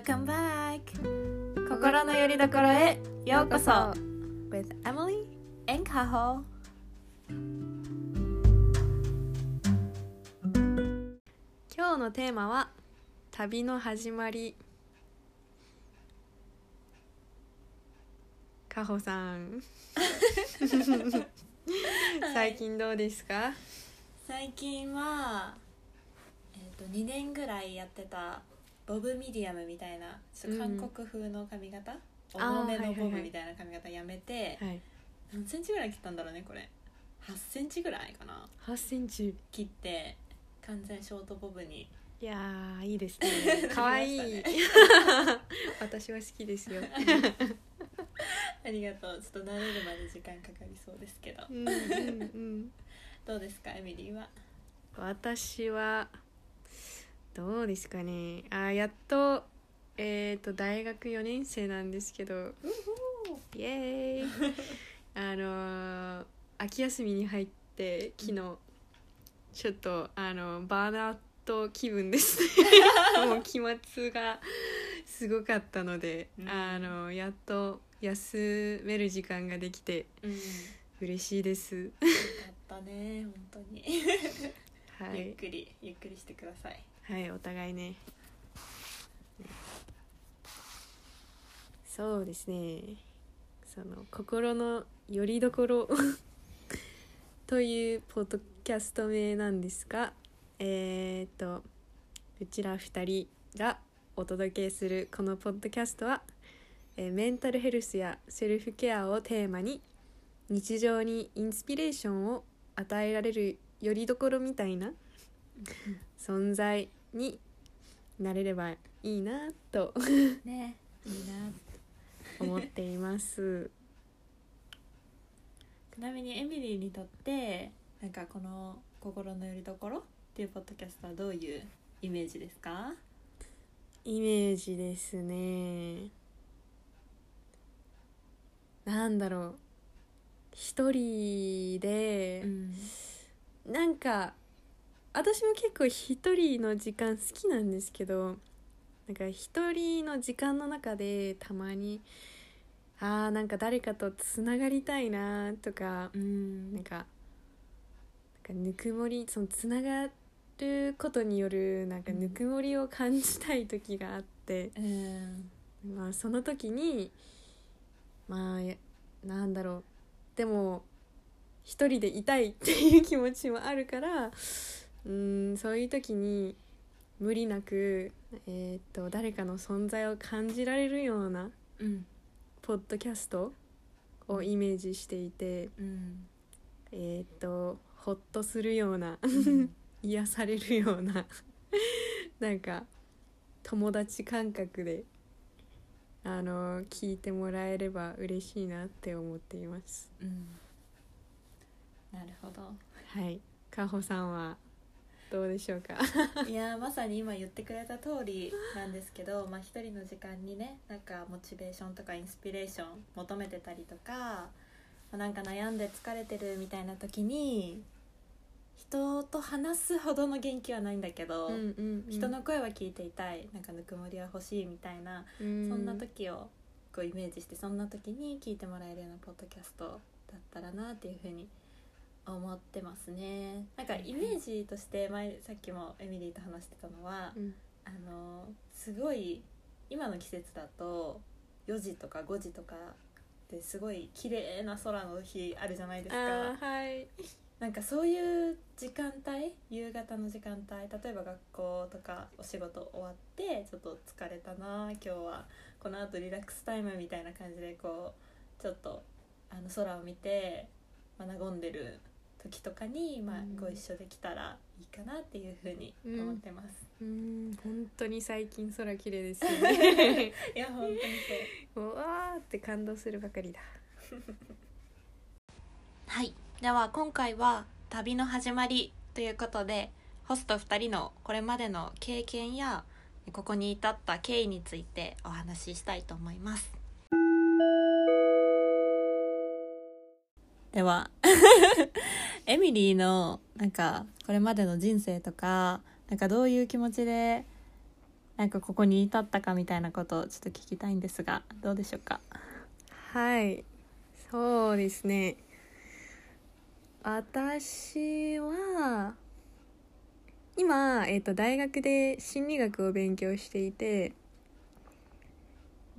Welcome back. 心の拠り所へようこそ。With Emily and Kaho. 今日のテーマは旅の始まり。かほさん。最近どうですか、最近は、えー、と2年ぐらいやってたボブミディアムみたいなちょっと韓国風の髪型、重めのボブみたいな髪型やめて、はい、何センチぐらい切ったんだろうねこれ。8センチぐらいかな。8センチ。切って完全ショートボブに。いやーいいですね。かわい。い、私は好きですよ、ありがとう。ちょっと慣れるまで時間かかりそうですけど。うんうんうん、どうですかエミリーは？私はどうですかね。あやっとえっ、と大学4年生なんですけど。イエーイ。あのー秋休みに入って昨日、ちょっとあのバーナート気分ですね。もう期末がすごかったので、うん。あのやっと休める時間ができてうん。よ嬉しいです。かったね本当に、はい、ゆっくりゆっくりしてくださいはい、お互いね。そうですね。その心の拠り所 というポッドキャスト名なんですがえー、っとうちら2人がお届けするこのポッドキャストは、えーメンタルヘルスやセルフケアをテーマに日常にインスピレーションを与えられる拠り所みたいな存在 になれればいいなとねいいな思っています。ちなみにエミリーにとってなんかこの「心の拠り所」っていうポッドキャストはどういうイメージですか？イメージですね。なんだろう一人で、んなんか私も結構一人の時間好きなんですけどなんか一人の時間の中でたまにあーなんか誰かとつながりたいなとかうんなんかなんかぬくもりそのつながることによるなんかうんぬくもりを感じたい時があって、うん。まあその時にまあやなんだろう。でも一人でいたいっていう気持ちもあるからうんそういう時に無理なく、えーっと誰かの存在を感じられるようなうん。ポッドキャストをイメージしていて。うん。えーっとほっとするようなうん。癒されるような なんか友達感覚であの聞いてもらえれば嬉しいなって思っています。うん。なるほど。はい。かほさんはどうでしょうか？いやーまさに今言ってくれた通りなんですけど、まあ、一人の時間にねなんかモチベーションとかインスピレーション求めてたりとか、まあなんか悩んで疲れてるみたいな時に人と話すほどの元気はないんだけど、うんうん人の声は聞いていたいなんかぬくもりは欲しいみたいな、そそんな時をこうイメージしてそんな時に聞いてもらえるようなポッドキャストだったらなっていうふうに思ってますね。なんかイメージとして前さっきもエミリーと話してたのは、うん。あのすごい今の季節だと4時とか5時とかですごい綺麗な空の日あるじゃないですか。はい。なんかそういう時間帯夕方の時間帯例えば学校とかお仕事終わってちょっと疲れたな今日はこのあとリラックスタイムみたいな感じでこうちょっとあの空を見て、まあ、和んでる時とかに、まあうん、ご一緒できたらいいかなっていうふうに思ってます。うん。本当に最近空綺麗ですよね。いや本当にそう。うわーって感動するばかりだ。はい。では今回は旅の始まりということでホスト2人のこれまでの経験やここに至った経緯についてお話ししたいと思います。ではエミリーのなんかこれまでの人生とかなんかどういう気持ちでなんかここに至ったかみたいなことをちょっと聞きたいんですがどうでしょうか？はいそうですね。私は今、えー、と大学で心理学を勉強していて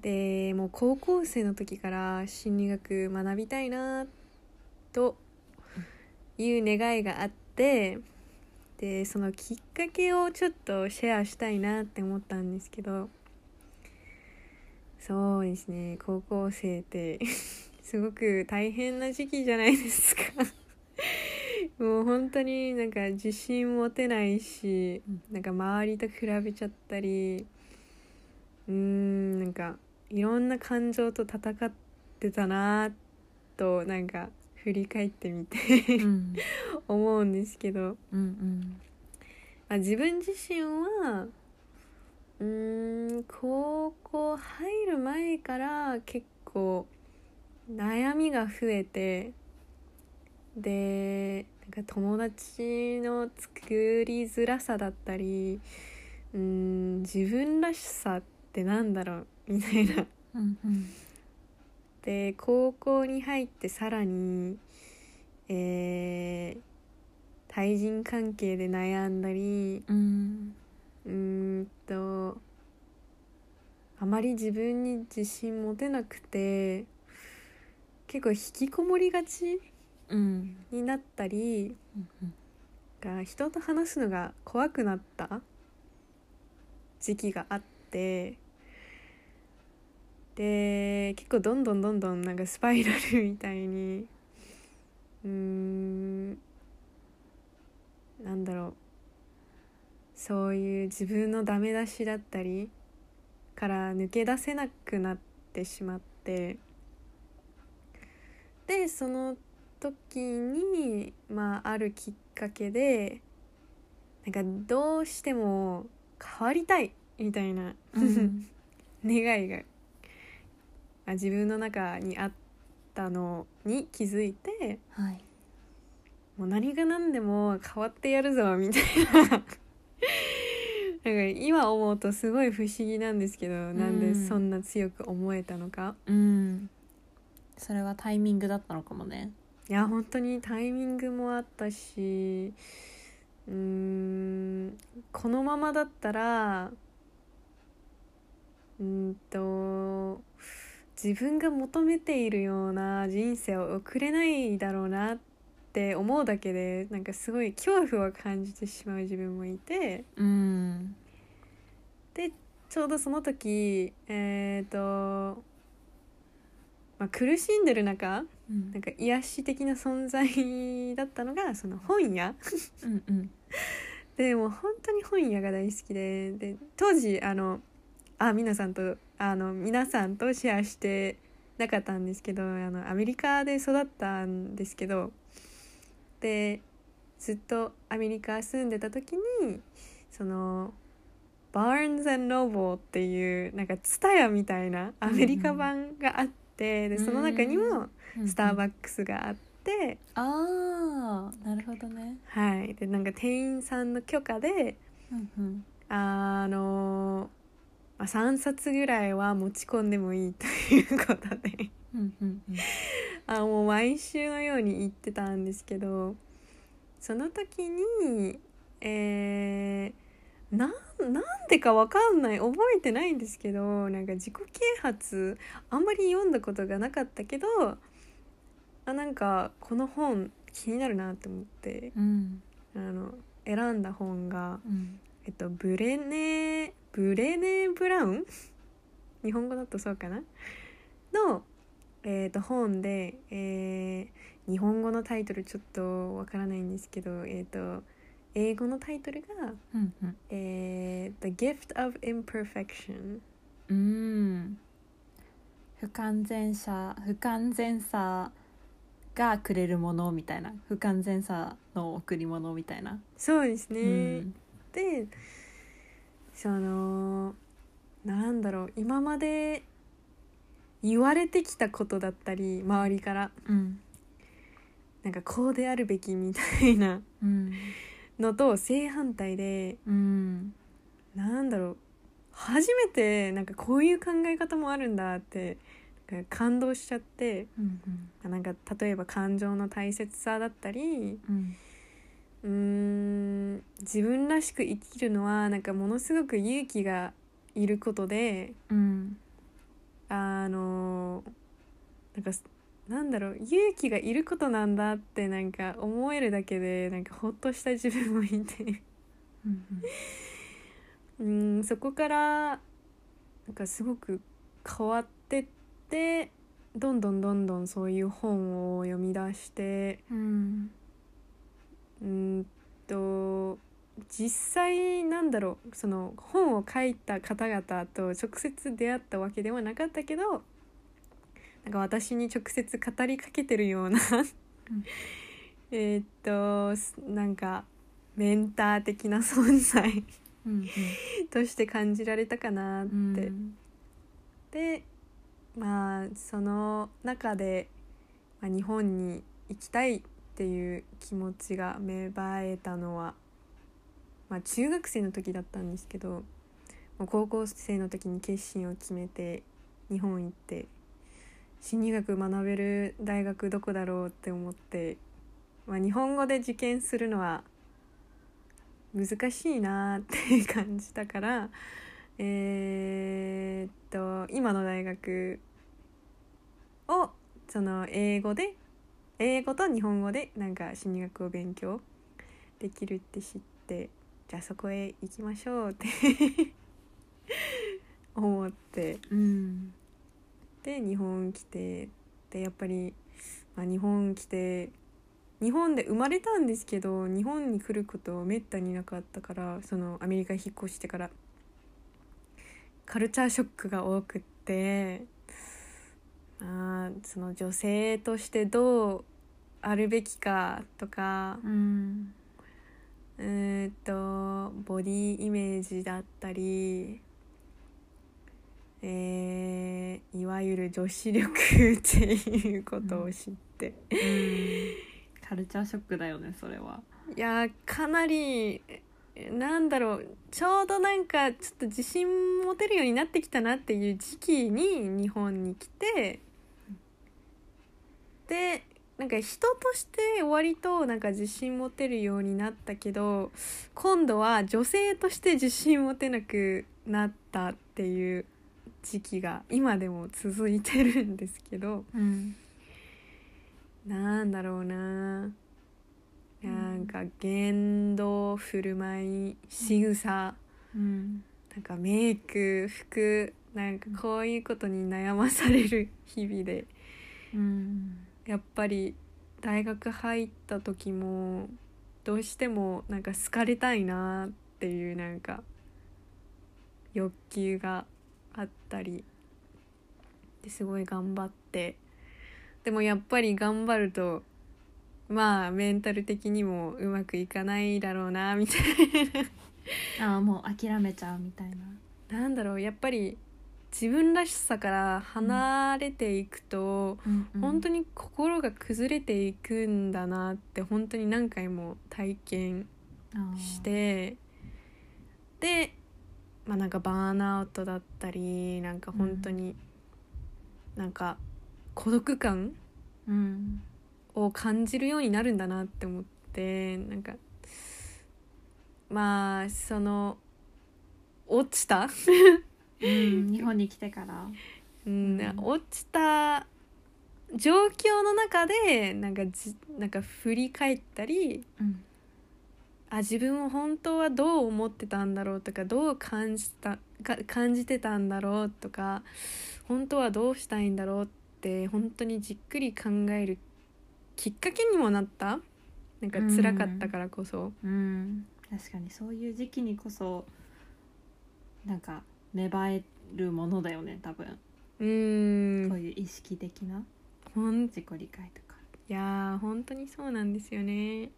でもう高校生の時から心理学学びたいなという願いがあってでそのきっかけをちょっとシェアしたいなって思ったんですけどそうですね高校生って すごく大変な時期じゃないですか。もう本当になんか自信持てないし、なんか周りと比べちゃったりうーんなんかいろんな感情と戦ってたなとなんか振り返ってみてうん。思うんですけど、うんまあ、自分自身はうーん高校入る前から結構悩みが増えてでなんか友達の作りづらさだったりうーん自分らしさってなんだろうみたいな。うんうんで高校に入ってさらにえー対人関係で悩んだりうん。うーんとあまり自分に自信持てなくて結構引きこもりがちうん。になったりうん。が人と話すのが怖くなった時期があってで結構どんどんどんどんなんかスパイラルみたいにうーんなんだろう。そういう自分のダメ出しだったりから抜け出せなくなってしまってでその時にまああるきっかけでなんかどうしても変わりたいみたいな、うん。願いがあ自分の中にあったのに気づいてはい。もう何が何でも変わってやるぞみたいな。なんか今思うとすごい不思議なんですけど、なんでそんな強く思えたのか。うん。それはタイミングだったのかもね。いや本当にタイミングもあったしうーんこのままだったらうーんと自分が求めているような人生を送れないだろうなって思うだけでなんかすごい恐怖を感じてしまう自分もいて。うん。でちょうどその時えっ、と、まあ、苦しんでる中うん。なんか癒し的な存在だったのがその本屋。うんうん。でもう本当に本屋が大好きでで当時あのあ皆さんとあの皆さんとシェアしてなかったんですけどあのアメリカで育ったんですけどでずっとアメリカ住んでた時にそのバーンズノーボーっていうなんかツタヤみたいなアメリカ版があって、でその中にもスターバックスがあって、ああなるほどね。はい。でなんか店員さんの許可でうんうん。あのまあ3冊ぐらいは持ち込んでもいいということで。あもう毎週のように行ってたんですけどその時にえー、なんなんでかわかんない覚えてないんですけどなんか自己啓発あんまり読んだことがなかったけどあなんかこの本気になるなって思ってうん。あの選んだ本がうん。えっとブレネブレネブラウン？日本語だとそうかな？の、えっと本で、えー日本語のタイトルちょっとわからないんですけど、えっと英語のタイトルがうんうん「えー The Gift of Imperfection うん。不完全さ不完全さがくれるものみたいな。不完全さの贈り物みたいな」そうですね、うん。でそのなんだろう今まで言われてきたことだったり周りからうん。なんかこうであるべきみたいなうん。のと正反対でうん。なんだろう初めてなんかこういう考え方もあるんだって感動しちゃってうん。なんか例えば感情の大切さだったりうんうーん。自分らしく生きるのはなんかものすごく勇気がいることでうんあのなんかなんだろう勇気がいることなんだってなんか思えるだけでなんかほっとした自分もいて。うん。うんそこからなんかすごく変わってってどんどんどんどんそういう本を読み出してうんうんと実際なんだろう。その本を書いた方々と直接出会ったわけではなかったけどなんか私に直接語りかけてるような えーっとすなんかメンター的な存在うん。として感じられたかなって。うん。でまあその中で、まあ、日本に行きたいっていう気持ちが芽生えたのは、まあ、中学生の時だったんですけど高校生の時に決心を決めて日本行って心理学学べる大学どこだろうって思って、まあ、日本語で受験するのは難しいなって感じたからえーっと今の大学をその英語で英語と日本語でなんか心理学を勉強できるって知ってじゃあそこへ行きましょうって 思って。うん。で日本来てでやっぱり、まあ、日本来て日本で生まれたんですけど日本に来ることめったになかったからそのアメリカ引っ越してからカルチャーショックが多くってまあその女性としてどうあるべきかとかうん。うーんとボディイメージだったり、えーいわゆる女子力っていうことを知って、カルチャーショックだよねそれは。いやーかなりなんだろうちょうどなんかちょっと自信持てるようになってきたなっていう時期に日本に来てでなんか人として割となんか自信持てるようになったけど今度は女性として自信持てなくなったっていう時期が今でも続いてるんですけどうんなんだろうな。なんか言動振る舞い仕草。うんなんかメイク服なんかこういうことに悩まされる日々で。うん。やっぱり大学入った時もどうしてもなんか好かれたいなっていうなんか欲求があったりですごい頑張って。でもやっぱり頑張るとまあメンタル的にもうまくいかないだろうなみたい ああもう諦めちゃうみたいなな。なんだろうやっぱり自分らしさから離れていくと、本当にに心が崩れていくんだなって本当に何回も体験してでまあなんかバーンアウトだったりなんか本当になんか孤独感うん。を感じるようになるんだなって思ってなんかまあその落ちた、うん。日本に来てから。うん。うん。落ちた状況の中でなんかじなんか振り返ったりうん。あ自分を本当はどう思ってたんだろうとかどう感じたか感じてたんだろうとか本当はどうしたいんだろうって本当にじっくり考えるきっかけにもなった。なんか辛かったからこそ、うん。確かにそういう時期にこそなんか芽生えるものだよね多分、うーん。そういう意識的な。自己理解とか。いやー本当にそうなんですよね。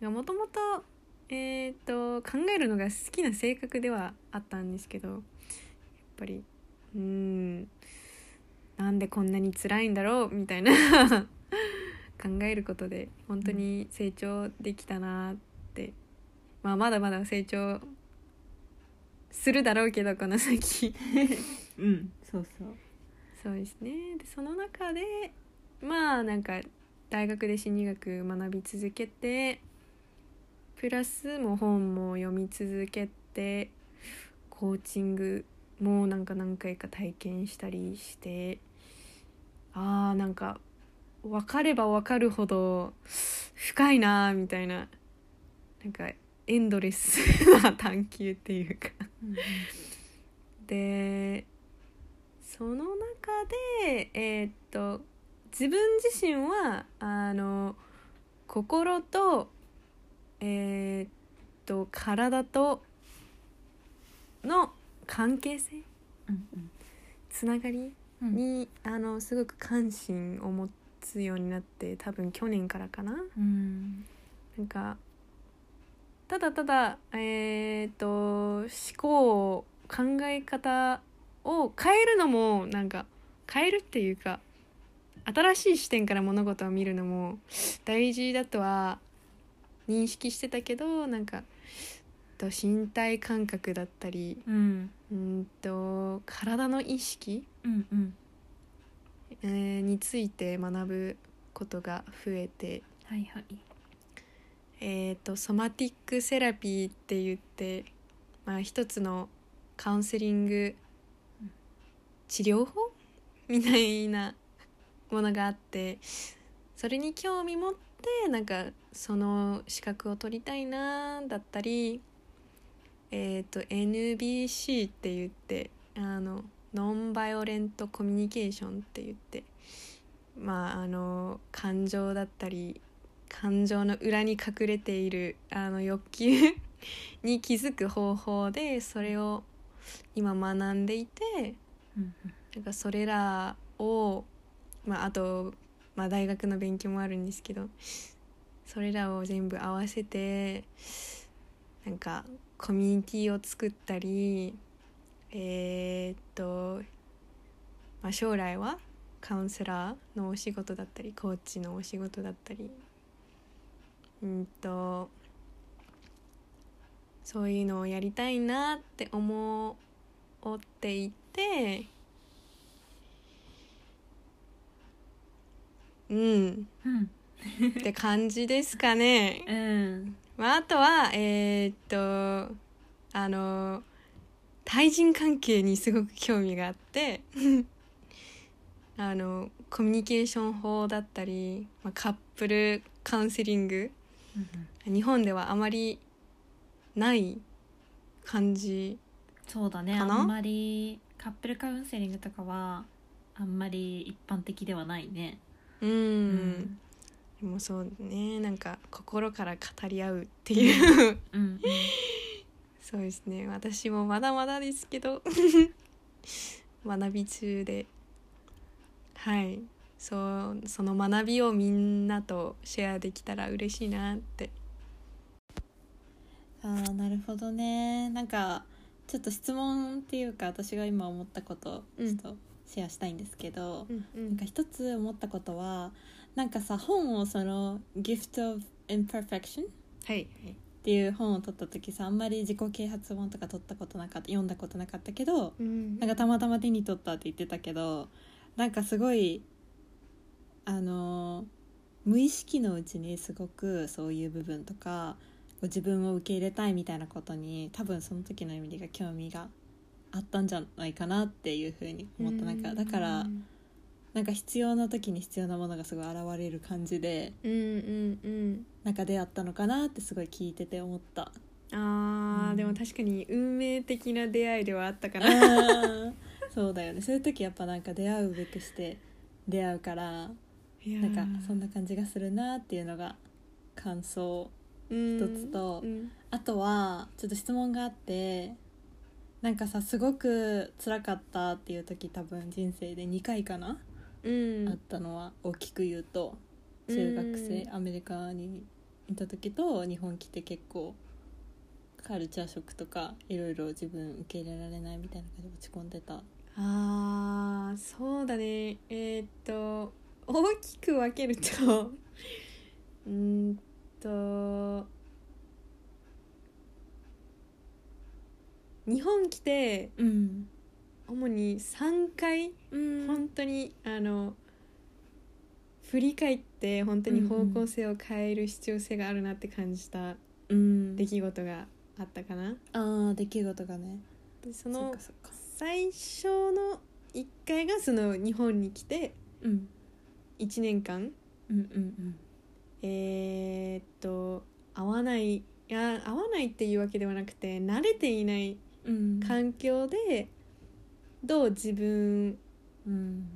もともとえっ、と考えるのが好きな性格ではあったんですけどやっぱりうーんなんでこんなに辛いんだろうみたいな。考えることで本当に成長できたなって、まあまだまだ成長するだろうけどこの先。うん。そうそう。そうですね。でその中でまあなんか大学で心理学学び続けてプラスもう本も読み続けてコーチングもなんか何回か体験したりしてあーなんか分かれば分かるほど深いなーみたいな。なんかエンドレスな探求っていうかでその中でえーっと自分自身はあの心とえーっと体との関係性うん。つながりうん。に、あのすごく関心を持つようになって多分去年からかな。うん。なんかただただえーっと思考考え方を変えるのもなんか変えるっていうか新しい視点から物事を見るのも大事だとは認識してたけどなんかと身体感覚だったりうん。うんと体の意識、うんうん。えーについて学ぶことが増えてはいはいえー、とソマティックセラピーって言って、まあ、一つのカウンセリング治療法みたいなものがあってそれに興味持ってなんかその資格を取りたいなだったりえっ、と NVC って言ってあのノンバイオレントコミュニケーションって言ってまああの感情だったり感情の裏に隠れているあの欲求に気づく方法でそれを今学んでいてうんなんかそれらを、まあ、あと、まあ、大学の勉強もあるんですけどそれらを全部合わせてなんかコミュニティを作ったりえーっと、まあ、将来はカウンセラーのお仕事だったりコーチのお仕事だったりうんとそういうのをやりたいなって思っていてうんうんって感じですかね。うんまあ、あとはえーっとあの対人関係にすごく興味があって あのコミュニケーション法だったり、まあ、カップルカウンセリング日本ではあまりない感じそうだね。あんまりカップルカウンセリングとかはあんまり一般的ではないね。うん、うん。でもそうね。なんか心から語り合うっていう。うん。そうですね。私もまだまだですけど。学び中で。はいそうその学びをみんなとシェアできたら嬉しいなって。あーなるほどね。なんかちょっと質問っていうか私が今思ったことちょっとシェアしたいんですけど、うんうなんか一つ思ったことはなんかさ本をその「Gift of Imperfection」はい。っていう本を取った時さあんまり自己啓発本とか取ったことなかった読んだことなかったけどうん。なんかたまたま手に取ったって言ってたけどなんかすごいあの無意識のうちにすごくそういう部分とかこう自分を受け入れたいみたいなことに多分その時の意味でが興味があったんじゃないかなっていうふうに思った。なんかだからなんか必要な時に必要なものがすごい現れる感じでうんうんうんなん。か出会ったのかなってすごい聞いてて思った。あー、うん。でも確かに運命的な出会いではあったかな。そうだよね。そういう時やっぱなんか出会うべくして出会うからなんかそんな感じがするなっていうのが感想。一一つとうんあとはちょっと質問があってなんかさすごく辛かったっていう時多分人生で2回かな、うん。あったのは大きく言うと。中学生、うん。アメリカにいた時と日本来て結構カルチャーショックとかいろいろ自分受け入れられないみたいな感じで落ち込んでた。あーそうだね。えーっと大きく分けると うーんと日本来てうん主に3回うん。本当にあの振り返って本当に方向性を変える必要性があるなって感じたうん。出来事があったかな。ああ出来事がね。でその最初の1回がその日本に来てうん1年間？うんうんえーっと合わないいや合わないっていうわけではなくて慣れていないうん。環境でどう自分うん。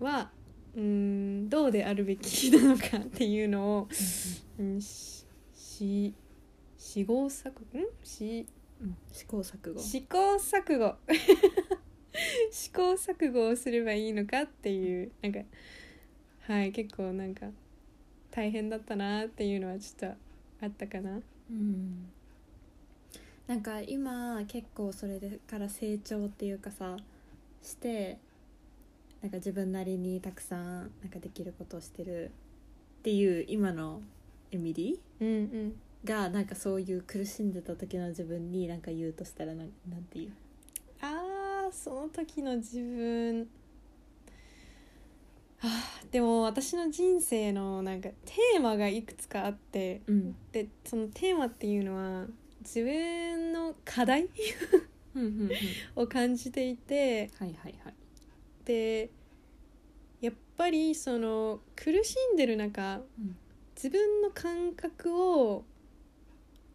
はうんどうであるべきなのかっていうのを、うん、しし試行錯誤？ん？しうん。試行錯誤。試行錯誤。試行錯誤をすればいいのかっていうなんかはい結構なんか大変だったなっていうのはちょっとあったかな。うん。なんか今結構それでから成長っていうかさしてなんか自分なりにたくさんなんかできることをしてるっていう今のエミリうんうん。ーがなんかそういう苦しんでた時の自分になんか言うとしたらなんなんていう？あーその時の自分。あーでも私の人生のなんかテーマがいくつかあってうん。でそのテーマっていうのは自分の課題？を感じていてはいはいはい。でやっぱりその苦しんでる中うん。自分の感覚を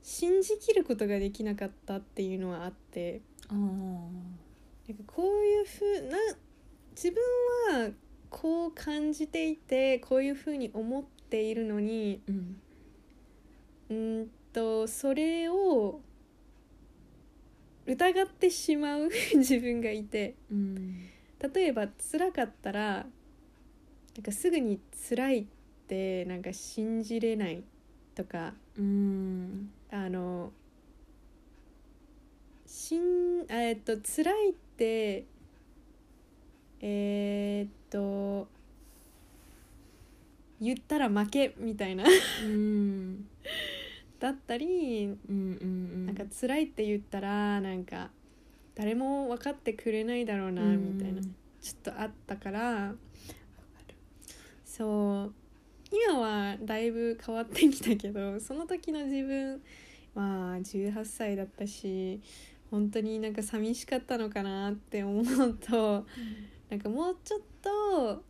信じきることができなかったっていうのはあってああなんかこういうふうな自分はこう感じていてこういうふうに思っているのにうんうーんとそれを疑ってしまう自分がいてうん例えば辛かったらなんかすぐに辛いってなんか信じれないとかうん。あのしんあえっと辛いってえーっと言ったら負けみたいな。うんだったりうん。うんなんか辛いって言ったらなんか誰も分かってくれないだろうなみたいな。ちょっとあったから。そう。今はだいぶ変わってきたけどその時の自分まあ18歳だったし本当になんか寂しかったのかなって思うとなんかもうちょっと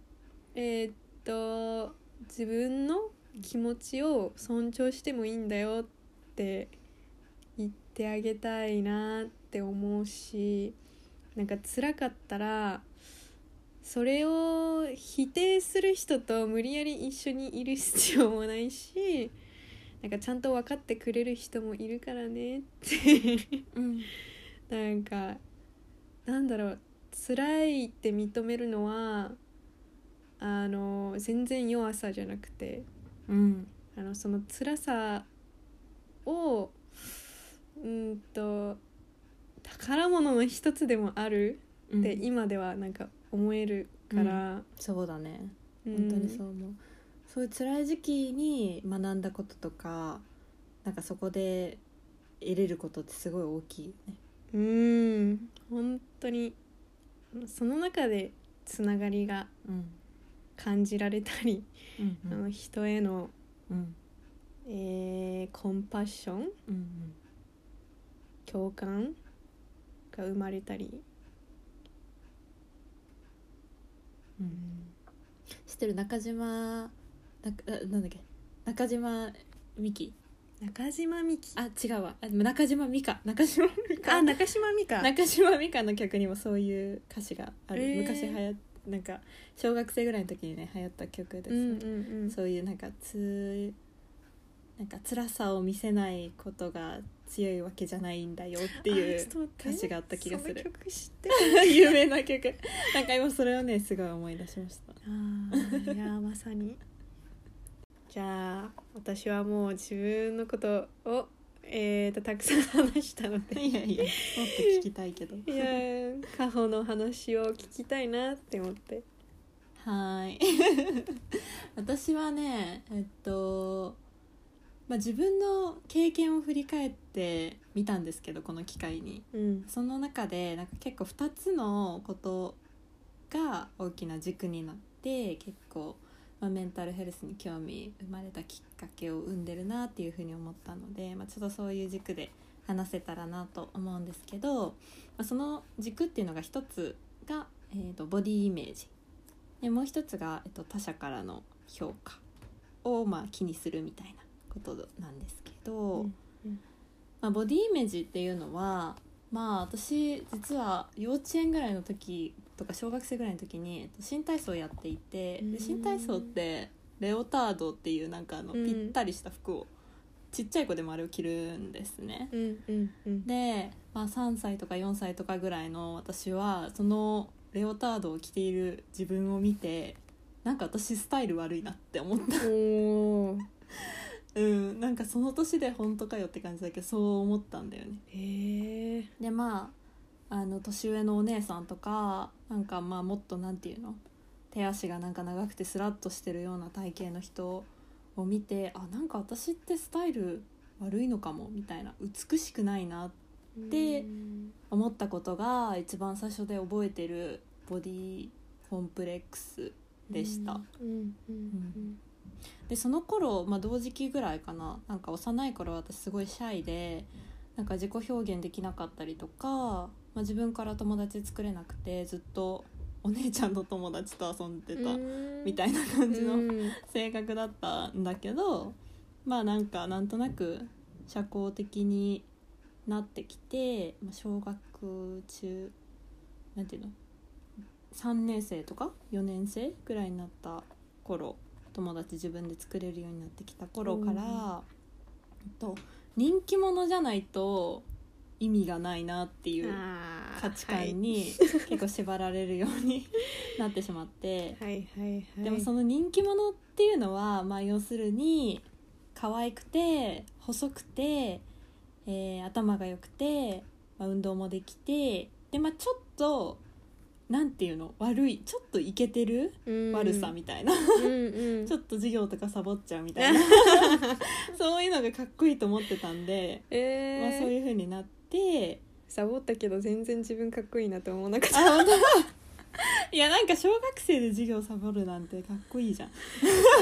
えーっと自分の気持ちを尊重してもいいんだよって言ってあげたいなって思うしなんか辛かったらそれを否定する人と無理やり一緒にいる必要もないしなんかちゃんと分かってくれる人もいるからねって。うん。なんかなんだろう辛いって認めるのはあの全然弱さじゃなくてうん。あのその辛さをうんと宝物の一つでもあるうん。って今ではなんか思えるから、そうだね。うん。本当にそう思う、そういう辛い時期に学んだこととかなんかそこで得れることってすごい大きいよね。うん。本当にその中でつながりがうん。感じられたり、うんあの人への、うん。えーコンパッションうん共感が生まれたり、うん知ってる中島なあなんだっけ？中島美紀中島美紀。あ違うわ。あ中島美嘉。中島美嘉。あ中島美嘉。中島美嘉の曲にもそういう歌詞がある、えー。昔はやなんか小学生ぐらいの時にね流行った曲です、うんうんうん。そういうなんかつなんか辛さを見せないことが強いわけじゃないんだよっていう歌詞があった気がする。曲知ってる？有名な曲。なんか今それをねすごい思い出しました。あーいやーまさにじゃあ私はもう自分のことをえーとたくさん話したので。いやいやもっと聞きたいけど。いやー過去の話を聞きたいなって思って。はーい。私はねえっとまあ、自分の経験を振り返ってみたんですけどこの機会に。うん。その中でなんか結構2つのことが大きな軸になって結構、まあ、メンタルヘルスに興味生まれたきっかけを生んでるなっていうふうに思ったので、まあ、ちょっとそういう軸で話せたらなと思うんですけど、まあ、その軸っていうのが一つが、えー、とボディイメージでもう一つが、えっと他者からの評価を、まあ、気にするみたいなことなんですけど。うんまあ、ボディイメージっていうのはまあ私実は幼稚園ぐらいの時とか小学生ぐらいの時にえっと新体操をやっていてうん。で新体操ってレオタードっていうなんかあのうん。ぴったりした服をちっちゃい子でもあれを着るんですね。うんうんうん。で、まあ、3歳とか4歳とかぐらいの私はそのレオタードを着ている自分を見てなんか私スタイル悪いなって思った。うん。なんかその年で本当かよって感じだけどそう思ったんだよね。へえでまああの年上のお姉さんとかなんかまあもっとなんていうの？手足がなんか長くてスラッとしてるような体型の人を見てあなんか私ってスタイル悪いのかもみたいな美しくないなでうん思ったことが一番最初で覚えてるボディコンプレックスでした、でその頃、まあ、同時期ぐらいかななんか幼い頃私すごいシャイでなんか自己表現できなかったりとか、まあ、自分から友達作れなくてずっとお姉ちゃんの友達と遊んでたうん。みたいな感じのうん。性格だったんだけどまあなんかなんとなく社交的になってきて、まあ、小学中なんていうの3年生とか4年生ぐらいになった頃友達自分で作れるようになってきた頃から、うん。と人気者じゃないと意味がないなっていう価値観に結構縛られるように なってしまって。はいでもその人気者っていうのは、まあ、要するに可愛くて細くて、えー頭が良くて、まあ、運動もできてで、まあ、ちょっとなんていうの？悪いちょっとイケてるうん。悪さみたいな、ちょっと授業とかサボっちゃうみたいな。そういうのがかっこいいと思ってたんで、えー。まあ、そういう風になってサボったけど全然自分かっこいいなと思わなかった。あ本当いやなんか小学生で授業サボるなんてかっこいいじゃん。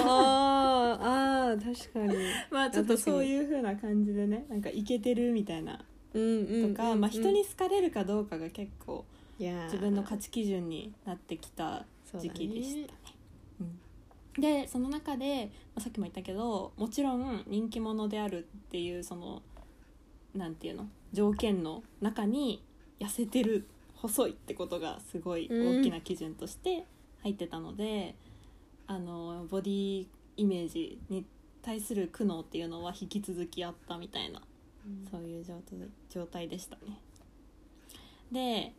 あーあー確かに。まあちょっとそういう風な感じでねなんかイケてるみたいな。とか、まあ、人に好かれるかどうかが結構自分の価値基準になってきた時期でしたね。うん。でその中で、まあ、さっきも言ったけどもちろん人気者であるっていうそのなんていうの？条件の中に痩せてる細いってことがすごい大きな基準として入ってたので、あのボディイメージに対する苦悩っていうのは引き続きあったみたいなそういう状態状態でしたね。で、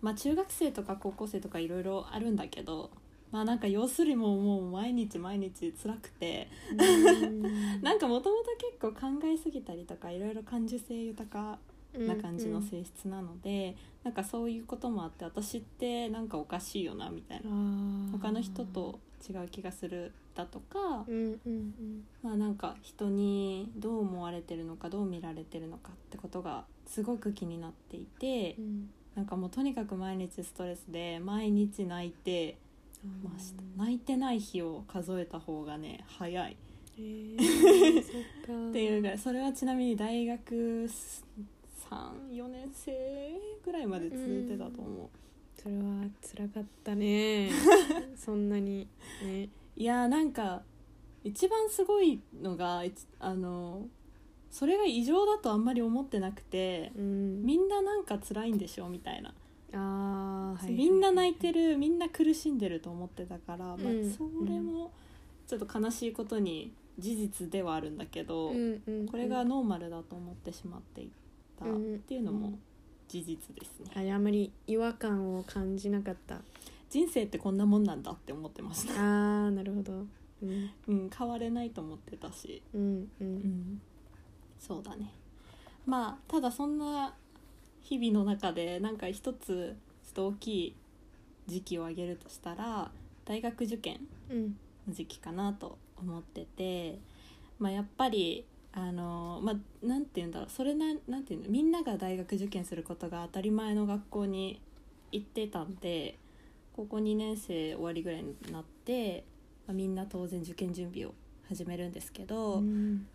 まあ、中学生とか高校生とかいろいろあるんだけどまあなんか要するにもうもう毎日毎日辛くて。うん。なんかもともと結構考えすぎたりとかいろいろ感受性豊かな感じの性質なので、なんかそういうこともあって私ってなんかおかしいよなみたいな。他の人と違う気がするだとか、うんうんうん。まあなんか人にどう思われてるのかどう見られてるのかってことがすごく気になっていてうん。なんかもうとにかく毎日ストレスで毎日泣いてました。泣いてない日を数えた方がね早い。えー、そ っていうぐらい。それはちなみに大学34年生ぐらいまで続いてたと思う、それは辛かったね。そんなにね。いやーなんか一番すごいのがあのそれが異常だとあんまり思ってなくてうん。みんななんか辛いんでしょみたいな、あーはいみんな泣いてるみんな苦しんでると思ってたから、まあうん、それもちょっと悲しいことに事実ではあるんだけど、うんうんこれがノーマルだと思ってしまっていたっていうのも事実ですね、ああまり違和感を感じなかった。人生ってこんなもんなんだって思ってました、あーなるほど。うん。うん、変われないと思ってたし、うんううんん、そうだね。まあただそんな日々の中でなんか一つちょっと大きい時期を挙げるとしたら大学受験うん。の時期かなと思っててまあ、やっぱりあのまあなんて言うんだろうそれななんていうのみんなが大学受験することが当たり前の学校に行ってたんで高校2年生終わりぐらいになって、まあ、みんな当然受験準備を始めるんですけど、うん。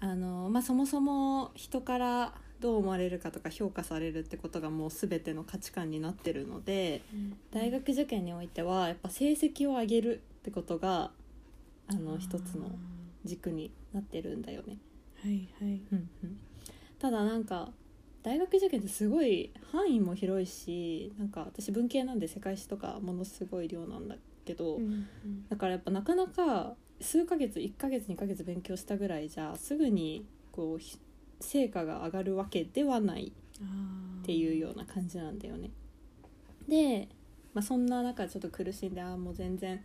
あのまあ、そもそも人からどう思われるかとか評価されるってことがもう全ての価値観になってるので大学受験においてはやっぱ成績を上げるってことがあの一つの軸になってるんだよね。はいはい。うんうん。ただなんか大学受験ってすごい範囲も広いしなんか私文系なんで世界史とかものすごい量なんだけど、うんだからやっぱなかなか数ヶ月1ヶ月2ヶ月勉強したぐらいじゃすぐにこうひ成果が上がるわけではないっていうような感じなんだよね。で、まあ、そんな中ちょっと苦しんでああもう全然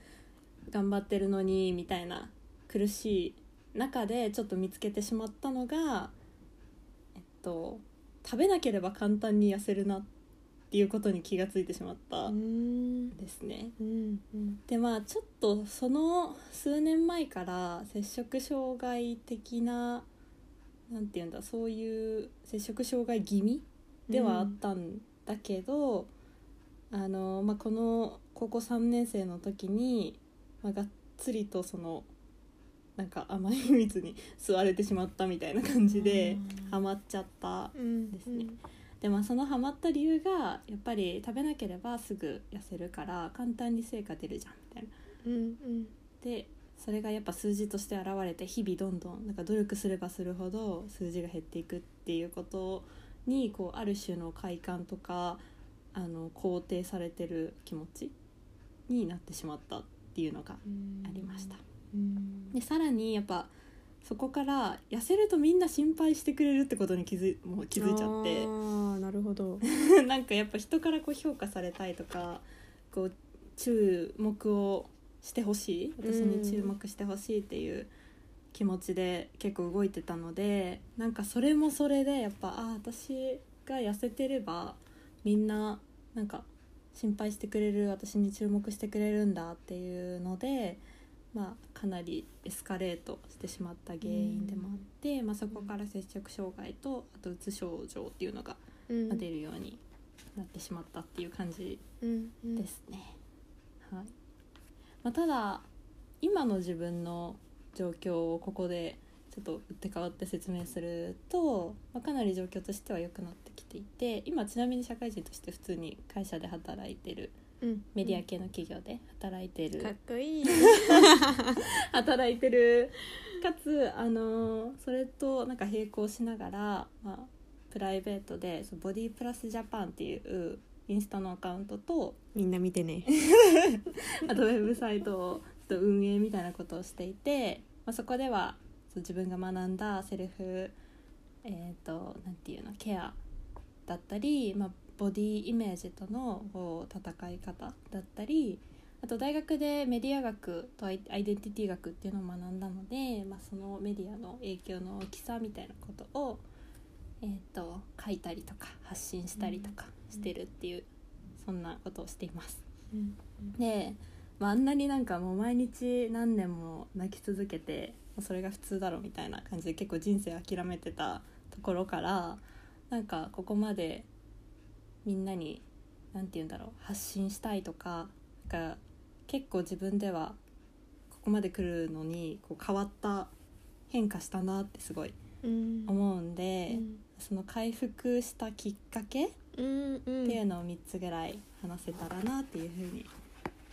頑張ってるのにみたいな苦しい中でちょっと見つけてしまったのがえっと食べなければ簡単に痩せるなっていうことに気がついてしまったですね。うんうんでまあちょっとその数年前から摂食障害的ななんていうんだそういう摂食障害気味ではあったんだけど、あのまあ、この高校3年生の時に、まあ、がっつりとそのなんか甘い蜜に吸われてしまったみたいな感じでうん。ハマっちゃったうんですね。でまあそのハマった理由がやっぱり食べなければすぐ痩せるから簡単に成果出るじゃんみたいな。うんうん。でそれがやっぱ数字として現れて日々どんどんなんか努力すればするほど数字が減っていくっていうことにこうある種の快感とかあの肯定されてる気持ちになってしまったっていうのがうんありました。うんでさらにやっぱそこから痩せるとみんな心配してくれるってことに気づいもう気づいちゃって。ああなるほど なんかやっぱ人からこう評価されたいとかこう注目をしてほしい私に注目してほしいっていう気持ちで結構動いてたのでなんかそれもそれでやっぱあ私が痩せてればみんななんか心配してくれる私に注目してくれるんだっていうので、まあ、かなりエスカレートしてしまった原因でもあって、まあ、そこから摂食障害とあとうつ症状っていうのが出るようになってしまったっていう感じうんうん。ですね。はいまあ、ただ今の自分の状況をここでちょっと打って変わって説明すると、まあ、かなり状況としては良くなってきていて今ちなみに社会人として普通に会社で働いてるうん。メディア系の企業で働いてる、かっこいい。働いてるかつあのそれとなんか並行しながら、まあ、プライベートでそうボディプラスジャパンっていうインスタのアカウントとみんな見てね。あとウェブサイトをちょっと運営みたいなことをしていて、まあ、そこでは自分が学んだセルフえっ、となんていうのケアだったり、まあ、ボディイメージとのこう戦い方だったりあと大学でメディア学とアイアイデンティティ学っていうのを学んだので、まあ、そのメディアの影響の大きさみたいなことを、えー、と書いたりとか発信したりとかしてるっていう、そんなことをしています。うんで、まあ、あんなになんかもう毎日何年も泣き続けてそれが普通だろうみたいな感じで結構人生諦めてたところからなんかここまでみんなに何て言うんだろう発信したいとかなんか結構自分ではここまで来るのにこう変わった変化したなってすごいうん。思うんで、その回復したきっかけっていうのを3つぐらい話せたらなっていうふうに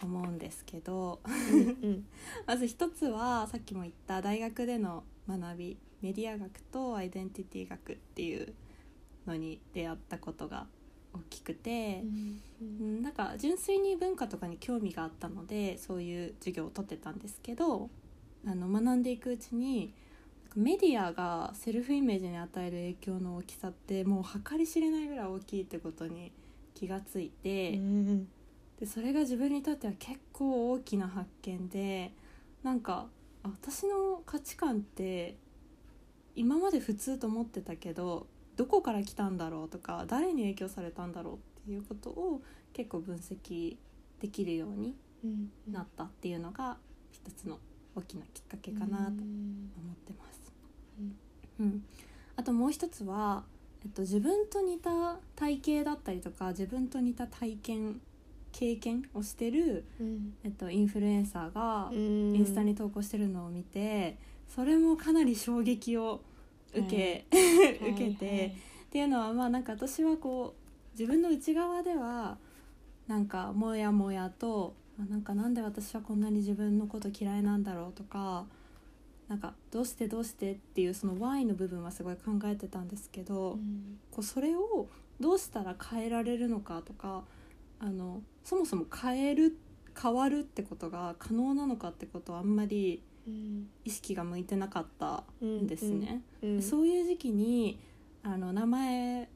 思うんですけどうん まず一つはさっきも言った大学での学びメディア学とアイデンティティ学っていうのに出会ったことが大きくて、うんなんか純粋に文化とかに興味があったのでそういう授業を取ってたんですけどあの学んでいくうちにメディアがセルフイメージに与える影響の大きさってもう計り知れないぐらい大きいってことに気がついて。うんでそれが自分にとっては結構大きな発見でなんかあ私の価値観って今まで普通と思ってたけどどこから来たんだろうとか誰に影響されたんだろうっていうことを結構分析できるようにうんなったっていうのが一つの大きなきっかけかなと思ってます。うん、あともう一つは、えっと、自分と似た体型だったりとか自分と似た体験経験をしてる、うん。えっと、インフルエンサーがイインスタに投稿してるのを見て、それもかなり衝撃を受け、受けて、っていうのはまあなんか私はこう自分の内側ではなんかモヤモヤとあなんかなんで私はこんなに自分のこと嫌いなんだろうとかなんかどうしてどうしてっていうその Y の部分はすごい考えてたんですけど、こうそれをどうしたら変えられるのかとかあのそもそも変える変わるってことが可能なのかってことはあんまり意識が向いてなかったんですね。うんそういう時期にあの名前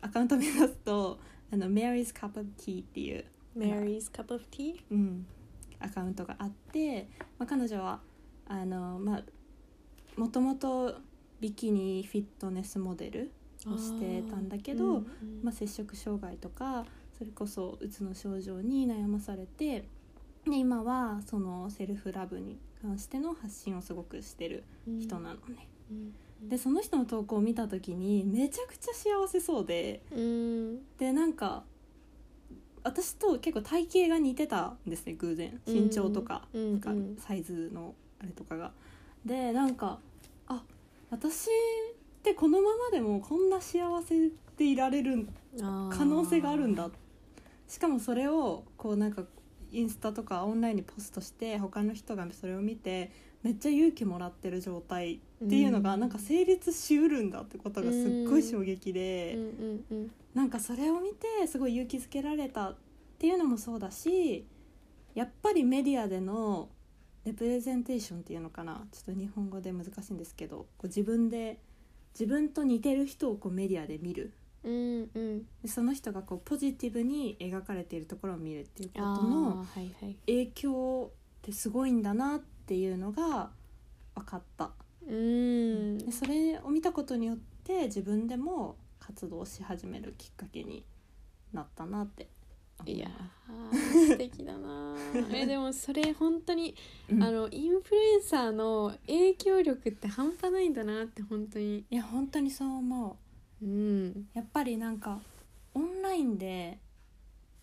アカウント見ますとあの Mary's Cup of Tea っていう、Mary's cup of tea うん、アカウントがあって、まあ、彼女はあのまあもともとビキニフィットネスモデルをしてたんだけど、まあ、摂食障害とかそれこそうつの症状に悩まされてで今はそのセルフラブに関しての発信をすごくしてる人なのね。でその人の投稿を見た時にめちゃくちゃ幸せそうでうん。でなんか私と結構体型が似てたんですね偶然。身長とか,、うんなんかうん。サイズのあれとかが。でなんかあ私ってこのままでもこんな幸せでいられる可能性があるんだ。しかもそれをこうなんかインスタとかオンラインにポストして他の人がそれを見てめっちゃ勇気もらってる状態っていうのがうん。なんか成立しうるんだってことがすっごい衝撃で、なんかそれを見てすごい勇気づけられたっていうのもそうだしやっぱりメディアでのレプレゼンテーションっていうのかな？ちょっと日本語で難しいんですけどこう自分で自分と似てる人をこうメディアで見る。うんうん。でその人がこうポジティブに描かれているところを見るっていうことあの影響ってすごいんだなっていうのが分かった。うん。でそれを見たことによって自分でも活動し始めるきっかけになったなって思いや素敵だなー。えでもそれ本当に、うん。あのインフルエンサーの影響力って半端ないんだなって本当に。いや本当にそう思う。うん。やっぱりなんかオンラインで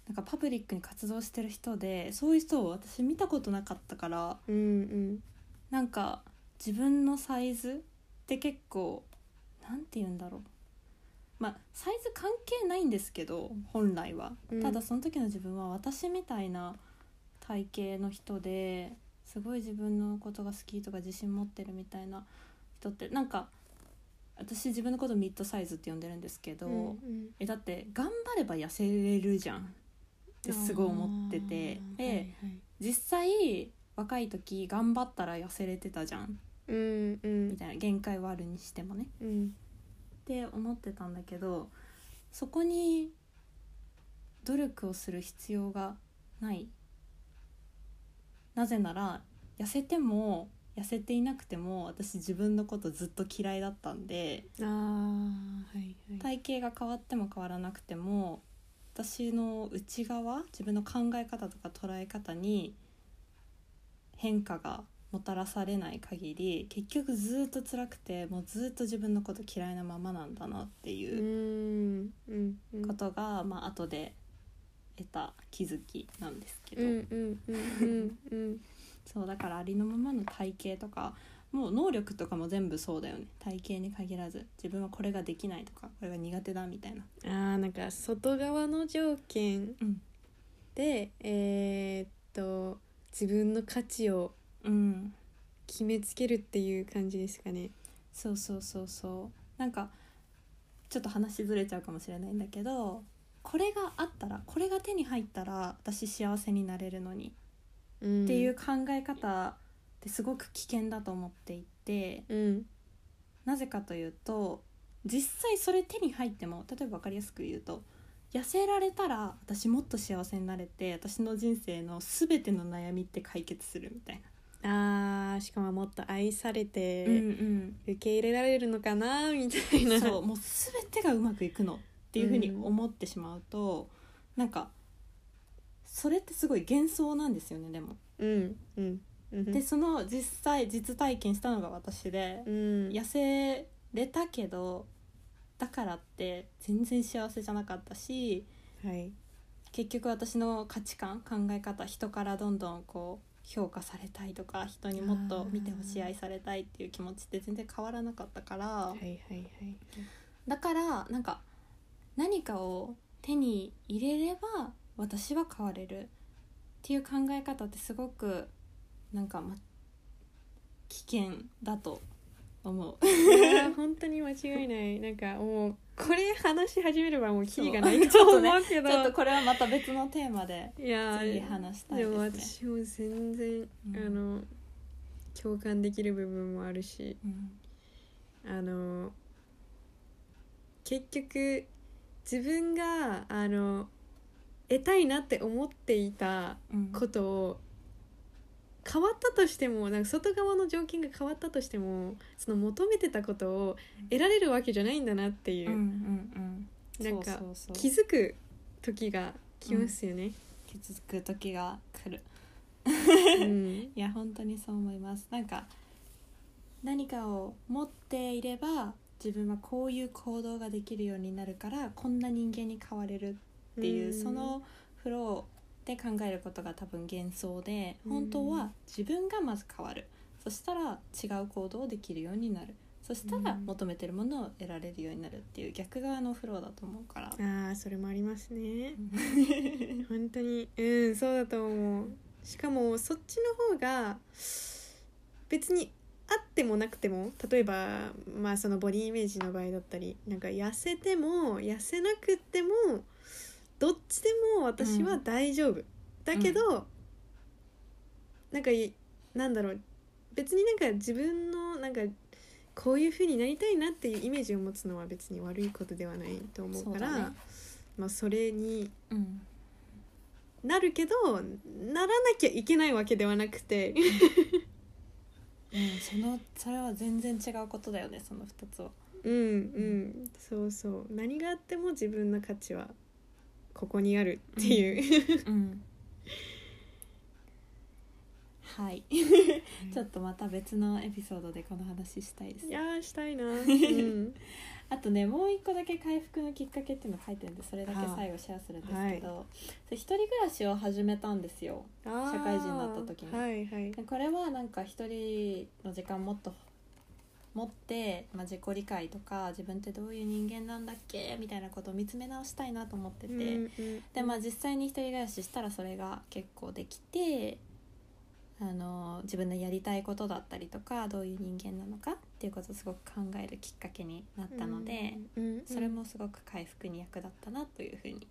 なんかパブリックに活動してる人でそういう人を私見たことなかったからうんうん。なんか自分のサイズって結構なんて言うんだろうまあサイズ関係ないんですけど本来は、うん。ただその時の自分は私みたいな体型の人ですごい自分のことが好きとか自信持ってるみたいな人ってなんか私自分のことミッドサイズって呼んでるんですけど、うんうん。えだって頑張れば痩せれるじゃん。ってすごい思っててで、あーはいはい。実際若い時頑張ったら痩せれてたじゃん。うんうん。みたいな限界はあるにしてもね。うんって思ってたんだけどそこに努力をする必要がない。なぜなら痩せても痩せていなくても私自分のことずっと嫌いだったんであーはいはい。体型が変わっても変わらなくても私の内側自分の考え方とか捉え方に変化がもたらされない限り結局ずっと辛くてもうずっと自分のこと嫌いなままなんだなってういうことが、まあ後で得た気づきなんですけど、そうだからありのままの体型とかもう能力とかも全部そうだよね。体型に限らず自分はこれができないとかこれが苦手だみたいな。あーなんか外側の条件うん。でえーっと自分の価値をうん。決めつけるっていう感じですかね。そうそうそう。そうなんかちょっと話ずれちゃうかもしれないんだけどこれがあったらこれが手に入ったら私幸せになれるのにうんっていう考え方ってすごく危険だと思っていてうんなぜかというと実際それ手に入っても例えば分かりやすく言うと痩せられたら私もっと幸せになれて私の人生の全ての悩みって解決するみたいな。あーしかももっと愛されてな、うん受け入れられるのかなみたいな。そうもう全てがうまくいくのっていうふうに思ってしまうと、なんかそれってすごい幻想なんですよねでも。うんうんうん。でその実際実体験したのが私で、うん。痩せれたけどだからって全然幸せじゃなかったしはい。結局私の価値観考え方人からどんどんこう評価されたいとか人にもっと見てほしい愛されたいっていう気持ちって全然変わらなかったから、はいはいはいだからなんか何かを手に入れれば私は変われるっていう考え方ってすごくなんか、ま、危険だと思う。本当に間違いないなんかもうこれ話し始めればもうキリがないとそう。ちょっとね思うけどちょっとこれはまた別のテーマで話したいでもですね。私も全然、うん。あの共感できる部分もあるしうん。あの結局自分があの得たいなって思っていたうん。ことを変わったとしてもなんか外側の条件が変わったとしてもその求めてたことを得られるわけじゃないんだなっていう、うんうんうん、なんか気づく時が来ますよね。気づく時が来る。うん。いや本当にそう思います。なんか何かを持っていれば自分はこういう行動ができるようになるからこんな人間に変われるっていう、うん。そのフローで考えることが多分幻想でうん。本当は自分がまず変わる。そしたら違う行動をできるようになる。そしたらうん。求めてるものを得られるようになるっていう逆側のフローだと思うから。ああそれもありますね。本当に。うんそうだと思う。しかもそっちの方が別にあってもなくても例えばまあそのボディイメージの場合だったりなんか痩せても痩せなくってもどっちでも私は大丈夫、だけど、なんかいなんだろう。別になんか自分のなんかこういう風になりたいなっていうイメージを持つのは別に悪いことではないと思うからね。まあ、それにうん。なるけどならなきゃいけないわけではなくて。うん、そのそれは全然違うことだよねその2つは。うんうん。そうそう。何があっても自分の価値はここにあるっていう、うん、はい。ちょっとまた別のエピソードでこの話したいです。いやーしたいな、うん、あとねもう一個だけ回復のきっかけっていうの書いてるんでそれだけ最後シェアするんですけど、そう一人暮らしを始めたんですよ。あー。社会人になった時に。はいはい。でこれはなんか一人の時間もっと持って、まあ、自己理解とか自分ってどういう人間なんだっけ？みたいなことを見つめ直したいなと思ってて、うんうんでまあ実際に一人暮らししたらそれが結構できてあの自分のやりたいことだったりとかどういう人間なのか？っていうことをすごく考えるきっかけになったので、うんうん。それもすごく回復に役立ったなというふうに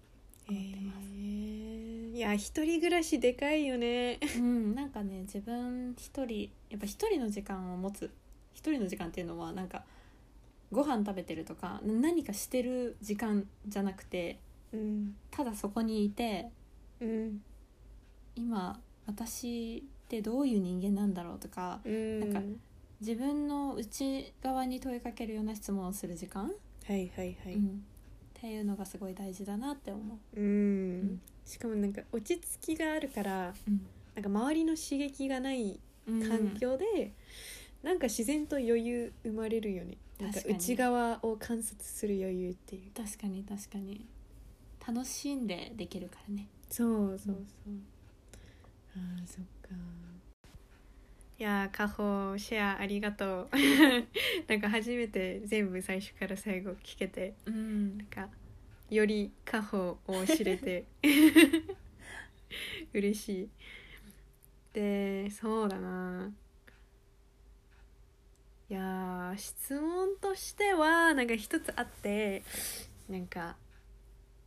思ってます。へー。いや一人暮らしでかいよね。うん、なんかね自分一人やっぱ一人の時間を持つ一人の時間っていうのはなんかご飯食べてるとか何かしてる時間じゃなくてうん。ただそこにいてうん。今私ってどういう人間なんだろうとかうん。なんか自分の内側に問いかけるような質問をする時間、はいはいはい、うん。っていうのがすごい大事だなって思う。んんしかもなんか落ち着きがあるからう。なん。か周りの刺激がないうん環境で、なんか自然と余裕生まれるよね。なんか内側を観察する余裕っていう。確かに確かに。楽しんでできるからね。そうそうそう、あーそっか。いやーカホシェアありがとう。なんか初めて全部最初から最後聞けてうん。なんかよりカホを知れて。嬉しい。でそうだないやー質問としてはなんか一つあってなんか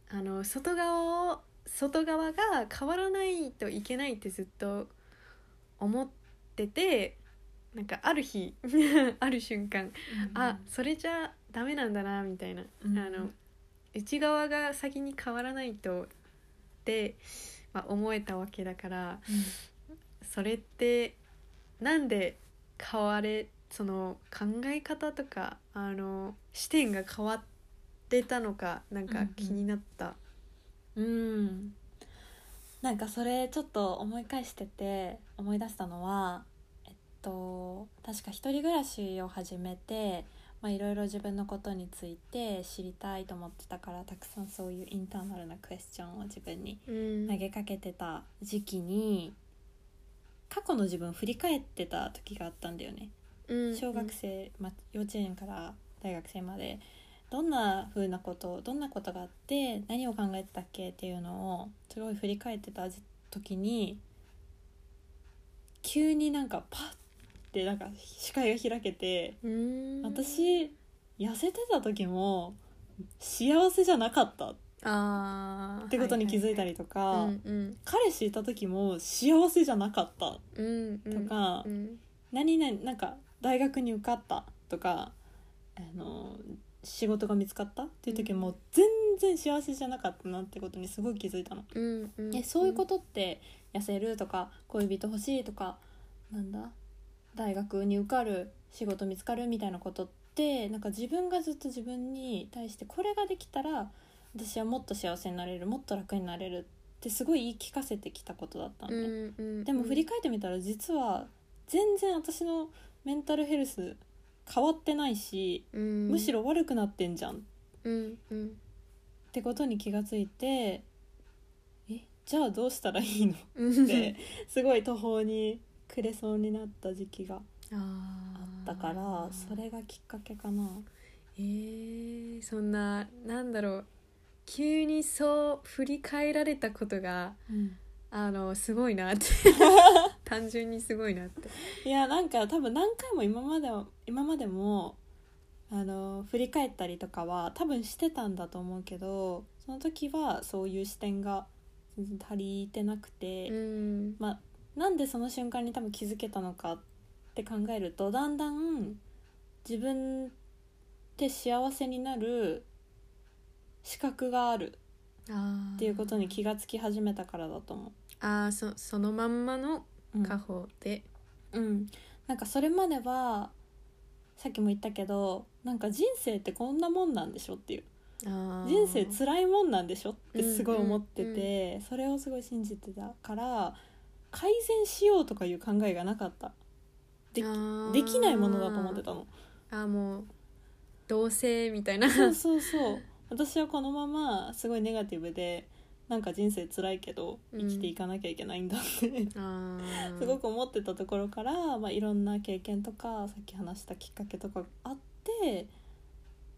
あの外側を外側が変わらないといけないってずっと思っててなんかある日 ある瞬間あそれじゃダメなんだなみたいな、うん。あの内側が先に変わらないとって、まあ、思えたわけだからそれってなんで変われその考え方とかあの視点が変わってたのかなんか気になった。うんなんかそれちょっと思い返してて思い出したのはえっと確か一人暮らしを始めてまあいろいろ自分のことについて知りたいと思ってたからたくさんそういうインターナルなクエスチョンを自分にうん投げかけてた時期に過去の自分を振り返ってた時があったんだよね。うん小学生、まあ、幼稚園から大学生までどんな風なことどんなことがあって何を考えてたっけっていうのをすごい振り返ってた時に急になんかパッてなんか視界が開けてうん。私痩せてた時も幸せじゃなかった。ってことに気づいたりとか、はいはいはい。うんうん。彼氏いた時も幸せじゃなかった。うんうん。とか、うん。何々なんか大学に受かったとかあの仕事が見つかったっていう時も全然幸せじゃなかったなってことにすごい気づいたの。うんうんえそういうことって痩せるとか恋人欲しいとかなんだ？大学に受かる仕事見つかるみたいなことってなんか自分がずっと自分に対してこれができたら私はもっと幸せになれるもっと楽になれるってすごい言い聞かせてきたことだったのね。うんうんでも振り返ってみたら実は全然私のメンタルヘルス変わってないし、うん。むしろ悪くなってんじゃん。っうんうん。てことに気がついてえじゃあどうしたらいいの？うん。ってすごい途方に暮れそうになった時期がああったからそれがきっかけかな。えー、そんななんだろう。急にそう振り返られたことがあのすごいなって。単純にすごいなって。いやなんか多分何回も今までは今までもあの振り返ったりとかは多分してたんだと思うけどその時はそういう視点が全然足りてなくて、うん。まあなんでその瞬間に多分気づけたのかって考えるとだんだん自分って幸せになる資格があるっていうことに気がつき始めたからだと思あーそそのまんまのう。うん。家宝で、うん、なんかそれまではさっきも言ったけどなんか人生ってこんなもんなんでしょっていう。人生辛いもんなんでしょってすごいうんうん思ってて、それをすごい信じてたから改善しようとかいう考えがなかった。でできないものだと思ってたの。あーもう同性みたいな。そうそうそう私はこのまますごいネガティブでなんか人生辛いけど生きていかなきゃいけないんだって、あー。すごく思ってたところから、まあ、いろんな経験とかさっき話したきっかけとかがあって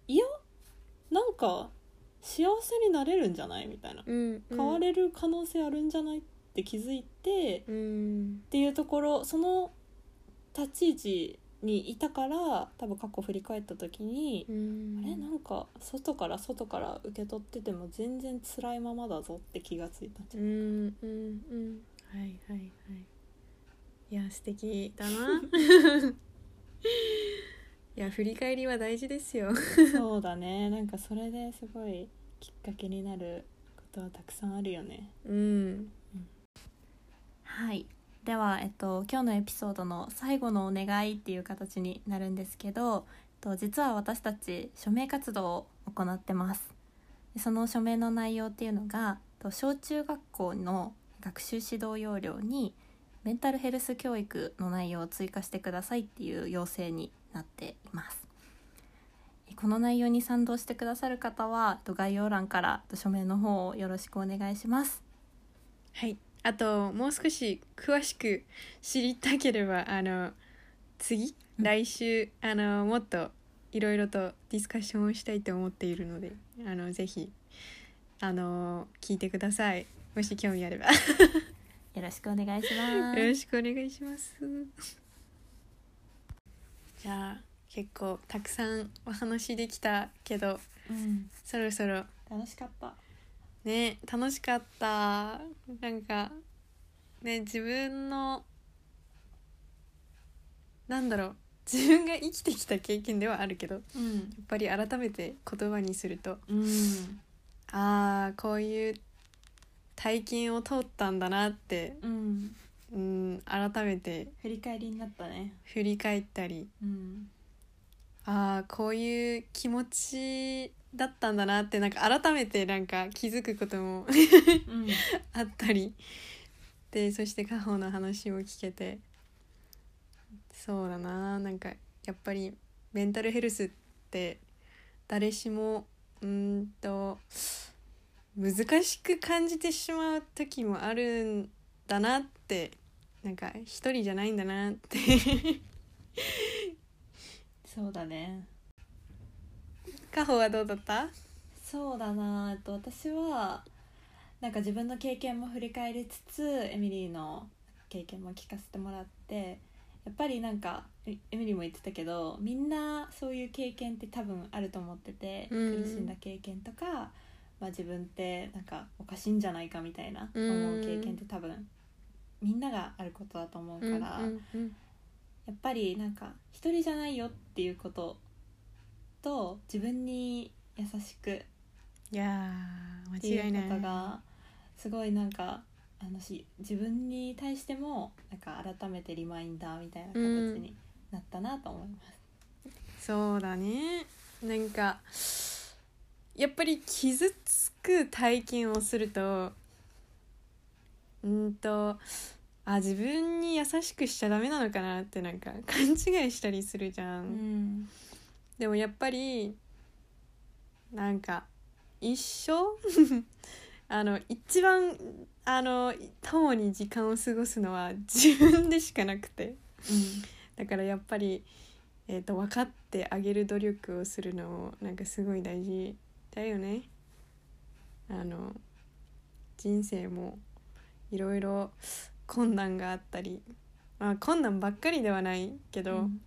いやなんか幸せになれるんじゃないみたいな。うんうん。変われる可能性あるんじゃないって気づいて、っうんていうところその立ち位置にいたから多分過去振り返った時にう、ん。あれ？なんか外から外から受け取ってても全然辛いままだぞって気がついた。んじゃうんうんうん。はいはいはい。いや素敵だな。いや振り返りは大事ですよ。そうだね。なんかそれですごいきっかけになることはたくさんあるよね。うん。はいでは、えっと、今日のエピソードの最後のお願いっていう形になるんですけど、えっと、実は私たち署名活動を行ってます。その署名の内容っていうのが小中学校の学習指導要領にメンタルヘルス教育の内容を追加してくださいっていう要請になっています。この内容に賛同してくださる方は概要欄から署名の方をよろしくお願いします。はい。あともう少し詳しく知りたければあの次？うん。来週？あのもっといろいろとディスカッションをしたいと思っているのであのぜひあの聞いてください。もし興味あれば。よ よろしくお願いします。ろしくお願いします。じゃあ結構たくさんお話できたけどうん。そろそろ楽しかったね楽しかった。なんかね自分のなんだろう。自分が生きてきた経験ではあるけどやっうんぱり改めて言葉にするとうん。ああこういう体験を通ったんだなってうん。うん改めて振り返りになったね。振り返ったりうん。ああこういう気持ちだったんだなってなんか改めてなんか気づくこともうん。あったり。でそして家宝の話も聞けて。そうだな。なんかやっぱりメンタルヘルスっって誰しもうーんと難しく感じてしまう時もあるんだなって。なんか一人じゃないんだなって。そうだねカホはどうだった？そうだな。と私はなんか自分の経験も振り返りつつエミリーの経験も聞かせてもらってやっぱりなんかエエミリーも言ってたけどみんなそういう経験って多分あると思ってて、うん。苦しんだ経験とか、まあ、自分ってなんかおかしいんじゃないかみたいなうん思う経験って多分みんながあることだと思うから、やっぱりなんか一人じゃないよっていうことと自分に優しくいやーってい間違いうない。ことがすごいなんかあのし自分に対してもなんか改めてリマインダーみたいな形になったなと思います。そうだね。なんかやっぱり傷つく体験をするとうんとあ自分に優しくしちゃダメなのかなってなんか勘違いしたりするじゃん、うんでもやっぱりなんか一生 あの一番あの共に時間を過ごすのは自分でしかなくてうんだからやっぱり、えー、と分かってあげる努力をするのもなんかすごい大事だよね。あの人生もいろいろ困難があったり、まあ、困難ばっかりではないけど、うん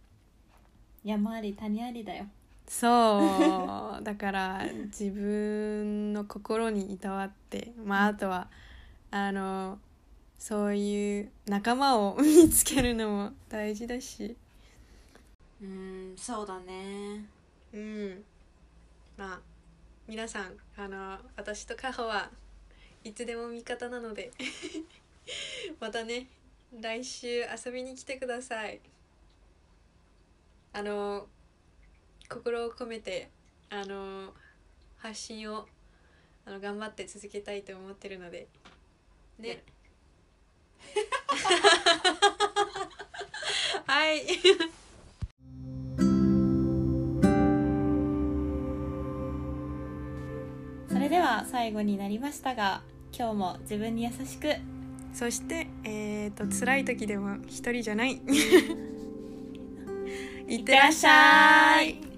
山あり谷ありだよ。そう。だから自分の心にいたわって、まあ、あとはあのそういう仲間を見つけるのも大事だし。うんそうだね。うん。まあ皆さんあの私とカホはいつでも味方なので。またね来週遊びに来てくださいあの心を込めてあの発信をあの頑張って続けたいと思ってるので。ね。はい。それでは最後になりましたが今日も自分に優しく。そしてえっ、と辛い時でも一人じゃない いってらっしゃい。